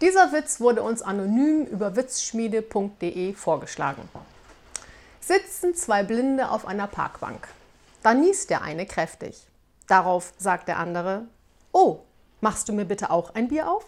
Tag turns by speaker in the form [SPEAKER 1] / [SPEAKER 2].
[SPEAKER 1] Dieser Witz wurde uns anonym über witzschmiede.de vorgeschlagen. Sitzen zwei Blinde auf einer Parkbank. Da niest der eine kräftig. Darauf sagt der andere: Oh, machst du mir bitte auch ein Bier auf?